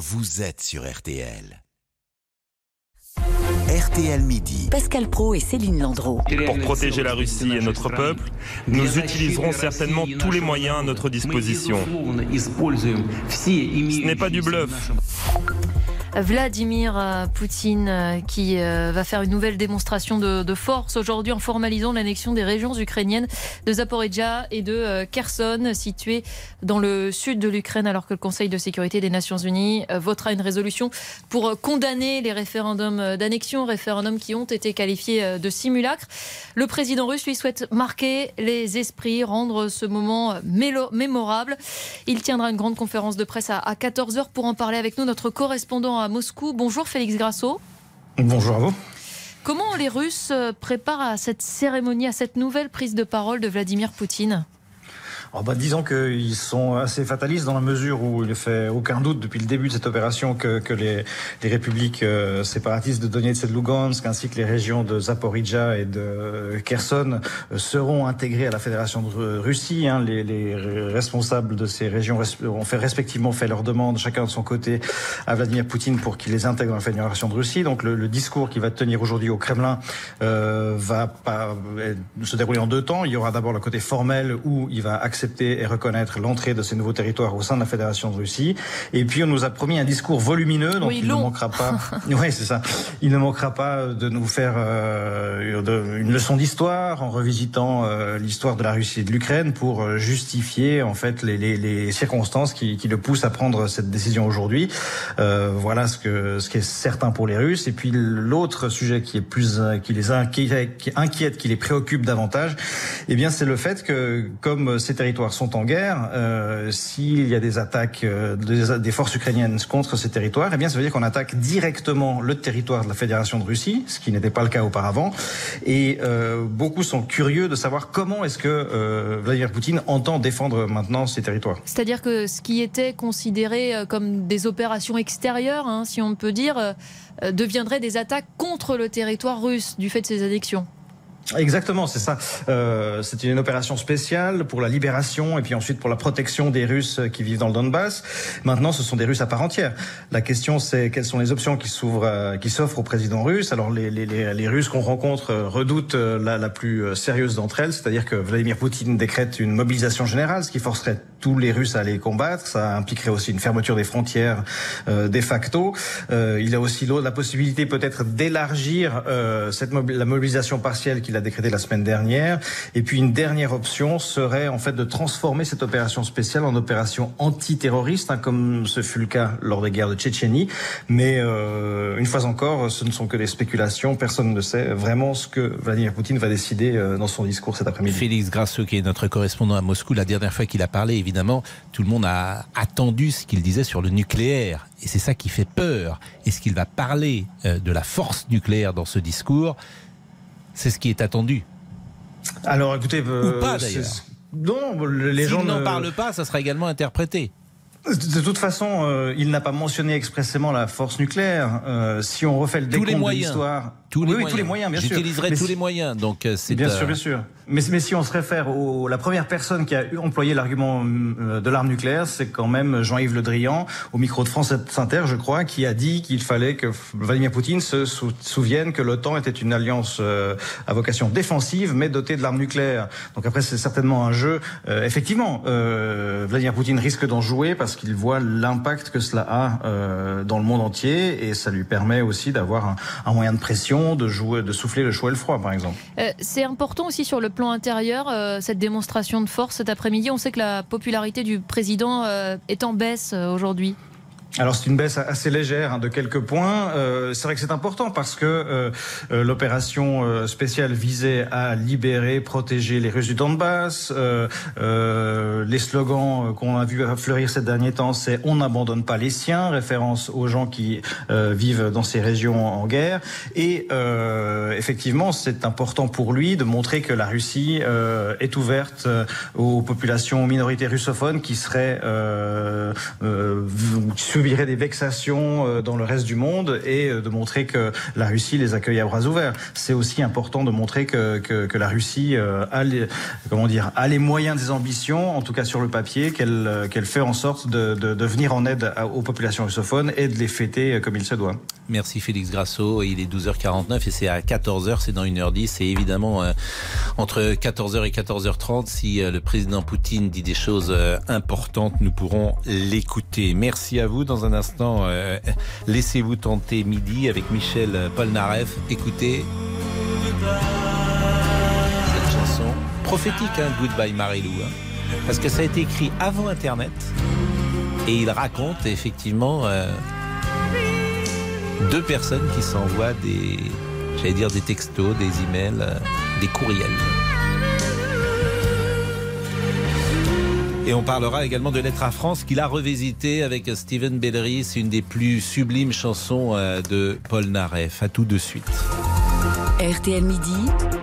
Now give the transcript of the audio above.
vous êtes sur RTL. RTL Midi. Pascal Pro et Céline Landreau. Pour protéger la Russie et notre peuple, nous utiliserons certainement tous les moyens à notre disposition. Ce n'est pas du bluff. Vladimir euh, Poutine euh, qui euh, va faire une nouvelle démonstration de, force aujourd'hui en formalisant l'annexion des régions ukrainiennes de Zaporizhia et de Kherson situées dans le sud de l'Ukraine alors que le Conseil de sécurité des Nations Unies votera une résolution pour condamner les référendums d'annexion, référendums qui ont été qualifiés de simulacres. Le président russe lui souhaite marquer les esprits, rendre ce moment mémorable. Il tiendra une grande conférence de presse à 14h pour en parler avec nous notre correspondant à Moscou. Bonjour Félix Grasso. Bonjour à vous. Comment les Russes préparent à cette cérémonie, à cette nouvelle prise de parole de Vladimir Poutine? Alors bah, disons qu'ils sont assez fatalistes dans la mesure où il ne fait aucun doute depuis le début de cette opération que, que les, les, républiques euh, séparatistes de Donetsk et de Lugansk, ainsi que les régions de Zaporizhia et de Kherson, euh, seront intégrées à la Fédération de Russie. Hein. Les, les, responsables de ces régions ont fait respectivement fait leur demande, chacun de son côté, à Vladimir Poutine pour qu'il les intègre dans la Fédération de Russie. Donc le, le discours qui va tenir aujourd'hui au Kremlin euh, va pas, se dérouler en deux temps. Il y aura d'abord le côté formel où il va accepter accepter et reconnaître l'entrée de ces nouveaux territoires au sein de la Fédération de Russie. Et puis on nous a promis un discours volumineux, donc il ne manquera pas. oui, c'est ça. Il ne manquera pas de nous faire euh, une leçon d'histoire en revisitant euh, l'histoire de la Russie et de l'Ukraine pour euh, justifier en fait les, les, les circonstances qui, qui, le poussent à prendre cette décision aujourd'hui. Euh, voilà ce que ce qui est certain pour les Russes. Et puis l'autre sujet qui est plus qui les inquiète, qui inquiète, qui les préoccupe davantage, eh bien c'est le fait que comme ces territoires sont en guerre, euh, s'il y a des attaques euh, des, forces ukrainiennes contre ces territoires, eh bien, ça veut dire qu'on attaque directement le territoire de la Fédération de Russie, ce qui n'était pas le cas auparavant. Et euh, beaucoup sont curieux de savoir comment est-ce que Vladimir Poutine entend défendre maintenant ces territoires. C'est-à-dire que ce qui était considéré comme des opérations extérieures, hein, si on peut dire, deviendrait des attaques contre le territoire russe du fait de ces annexions. Exactement, c'est ça. Euh, c'est une opération spéciale pour la libération et puis ensuite pour la protection des Russes qui vivent dans le Donbass. Maintenant, ce sont des Russes à part entière. La question, c'est quelles sont les options qui s'ouvrent, euh, qui s'offrent au président russe. Alors, les, les, les Russes qu'on rencontre euh, redoutent euh, la, plus sérieuse d'entre elles, c'est-à-dire que Vladimir Poutine décrète une mobilisation générale, ce qui forcerait tous les Russes à les combattre. Ça impliquerait aussi une fermeture des frontières euh, de facto. Euh, il a aussi la possibilité peut-être d'élargir cette la mobilisation partielle qu'il a décrétée la semaine dernière. Et puis une dernière option serait en fait de transformer cette opération spéciale en opération antiterroriste, hein, comme ce fut le cas lors des guerres de Tchétchénie. Mais euh, une fois encore, ce ne sont que des spéculations. Personne ne sait vraiment ce que Vladimir Poutine va décider euh, dans son discours cet après-midi. Félix Grasso, qui est notre correspondant à Moscou, la dernière fois qu'il a parlé, évidemment, tout le monde a attendu ce qu'il disait sur le nucléaire. Et c'est ça qui fait peur. Est-ce qu'il va parler euh, de la force nucléaire dans ce discours? C'est ce qui est attendu. Alors écoutez, euh, ou pas d'ailleurs. Non, les gens n'en parlent pas, ça sera également interprété. De toute façon, euh, il n'a pas mentionné expressément la force nucléaire. Euh, si on refait le décompte de l'histoire, tous, oui, tous les moyens, bien sûr. J'utiliserai tous si... les moyens. Donc euh, c'est bien sûr, bien sûr. Mais, si on se réfère au la première personne qui a employé l'argument euh, de l'arme nucléaire, c'est quand même Jean-Yves Le Drian au micro de France Inter, je crois, qui a dit qu'il fallait que Vladimir Poutine se souvienne que l'OTAN était une alliance euh, à vocation défensive, mais dotée de l'arme nucléaire. Donc après, c'est certainement un jeu. Euh, effectivement, Vladimir Poutine risque d'en jouer parce qu'il voit l'impact que cela a dans le monde entier et ça lui permet aussi d'avoir un, un moyen de pression, de jouer, de souffler le chaud et le froid, par exemple. c'est important aussi sur le plan intérieur, euh, cette démonstration de force cet après-midi. On sait que la popularité du président euh, est en baisse euh, aujourd'hui alors c'est une baisse assez légère hein, de quelques points. Euh, c'est vrai que c'est important parce que euh, euh l'opération euh, spéciale visait à libérer, protéger les Russes du Donbass. Euh, les slogans qu'on a vu fleurir ces derniers temps, c'est "On n'abandonne pas les siens", référence aux gens qui vivent dans ces régions en guerre. Et effectivement, c'est important pour lui de montrer que la Russie est ouverte aux populations, minorités russophones qui seraient subirait des vexations dans le reste du monde et de montrer que la Russie les accueille à bras ouverts. C'est aussi important de montrer que, que, la Russie a les, comment dire, a les moyens des ambitions, en tout cas sur le papier, qu'elle qu'elle fait en sorte de, de, de venir en aide aux populations russophones et de les fêter comme il se doit. Merci Félix Grasso. Il est 12h49 et c'est à 14h, c'est dans 1h10. Et évidemment, euh, entre 14h et 14h30, si euh, le président Poutine dit des choses euh, importantes, nous pourrons l'écouter. Merci à vous. Dans un instant, laissez-vous tenter midi avec Michel Polnareff. Écoutez cette chanson prophétique, hein, Goodbye Marilou. Hein, parce que ça a été écrit avant Internet. Et il raconte effectivement deux personnes qui s'envoient des, j'allais dire des textos, des emails, euh, des courriels. Et on parlera également de Lettres à France qu'il a revisité avec Steven Bellery. C'est une des plus sublimes chansons euh, de Paul Naref. À tout de suite. RTL Midi.